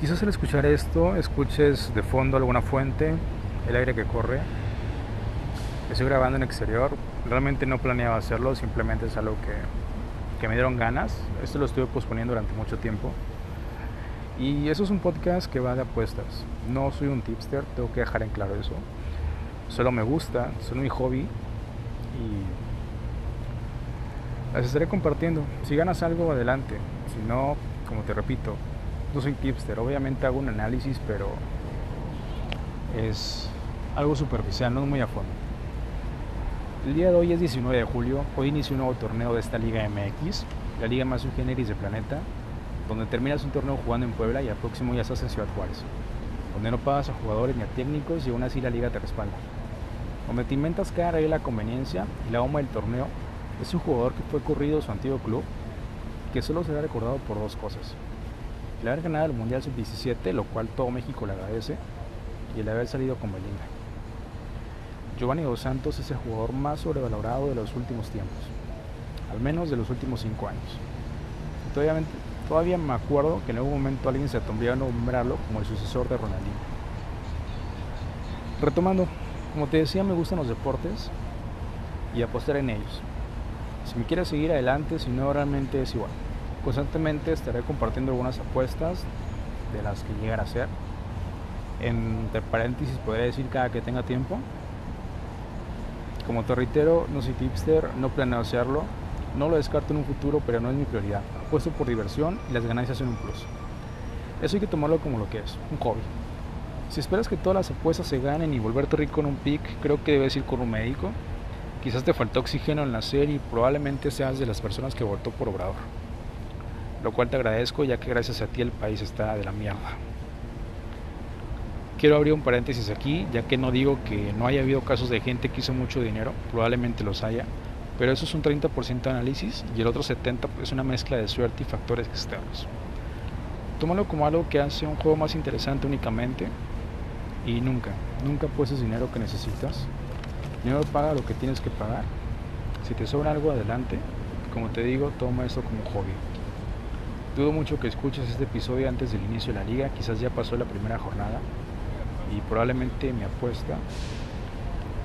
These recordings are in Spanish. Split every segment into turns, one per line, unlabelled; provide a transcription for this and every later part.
Quizás al escuchar esto escuches de fondo alguna fuente, el aire que corre. Estoy grabando en exterior, realmente no planeaba hacerlo, simplemente es algo que, que me dieron ganas. Esto lo estuve posponiendo durante mucho tiempo. Y eso es un podcast que va de apuestas. No soy un tipster, tengo que dejar en claro eso. Solo me gusta, es mi hobby y las estaré compartiendo. Si ganas algo, adelante. Si no, como te repito, no soy tipster. Obviamente hago un análisis, pero es algo superficial, no es muy a fondo. El día de hoy es 19 de julio. Hoy inicia un nuevo torneo de esta Liga MX, la liga más subgéneris del planeta, donde terminas un torneo jugando en Puebla y al próximo ya estás en Ciudad Juárez, donde no pagas a jugadores ni a técnicos y aún así la liga te respalda. Donde te inventas cada regla la conveniencia y la bomba del torneo es un jugador que fue corrido a su antiguo club que solo será recordado por dos cosas. El haber ganado el Mundial Sub-17, lo cual todo México le agradece, y el haber salido con Belinda. Giovanni Dos Santos es el jugador más sobrevalorado de los últimos tiempos, al menos de los últimos cinco años. todavía, todavía me acuerdo que en algún momento alguien se atrevió a nombrarlo como el sucesor de Ronaldinho. Retomando, como te decía, me gustan los deportes y apostar en ellos. Si me quieres seguir adelante, si no, realmente es igual. Constantemente estaré compartiendo algunas apuestas de las que llegar a ser. Entre paréntesis, podría decir cada que tenga tiempo. Como te no soy tipster, no planeo hacerlo. No lo descarto en un futuro, pero no es mi prioridad. Apuesto por diversión y las ganancias son un plus. Eso hay que tomarlo como lo que es, un hobby. Si esperas que todas las apuestas se ganen y volverte rico en un pick, creo que debes ir con un médico Quizás te faltó oxígeno en la serie y probablemente seas de las personas que votó por Obrador. Lo cual te agradezco ya que gracias a ti el país está de la mierda. Quiero abrir un paréntesis aquí, ya que no digo que no haya habido casos de gente que hizo mucho dinero, probablemente los haya, pero eso es un 30% de análisis y el otro 70% es una mezcla de suerte y factores externos. Tómalo como algo que hace un juego más interesante únicamente y nunca, nunca puedes dinero que necesitas Dinero paga lo que tienes que pagar. Si te sobra algo adelante, como te digo, toma eso como hobby. Dudo mucho que escuches este episodio antes del inicio de la liga, quizás ya pasó la primera jornada y probablemente mi apuesta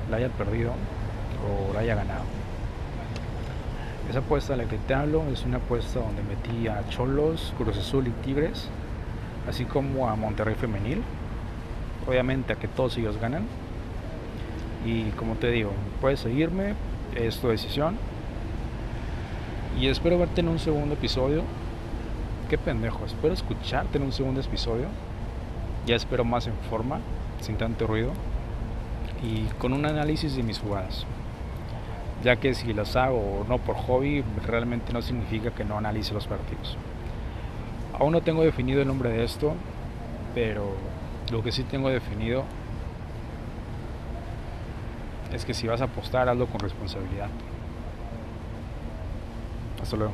la haya perdido o la haya ganado. Esa apuesta de la que te hablo es una apuesta donde metí a Cholos, Cruz Azul y Tigres, así como a Monterrey Femenil. Obviamente a que todos ellos ganan, y como te digo, puedes seguirme, es tu decisión. Y espero verte en un segundo episodio. Qué pendejo, espero escucharte en un segundo episodio. Ya espero más en forma, sin tanto ruido. Y con un análisis de mis jugadas. Ya que si las hago o no por hobby, realmente no significa que no analice los partidos. Aún no tengo definido el nombre de esto, pero lo que sí tengo definido es que si vas a apostar, hazlo con responsabilidad. Hasta luego.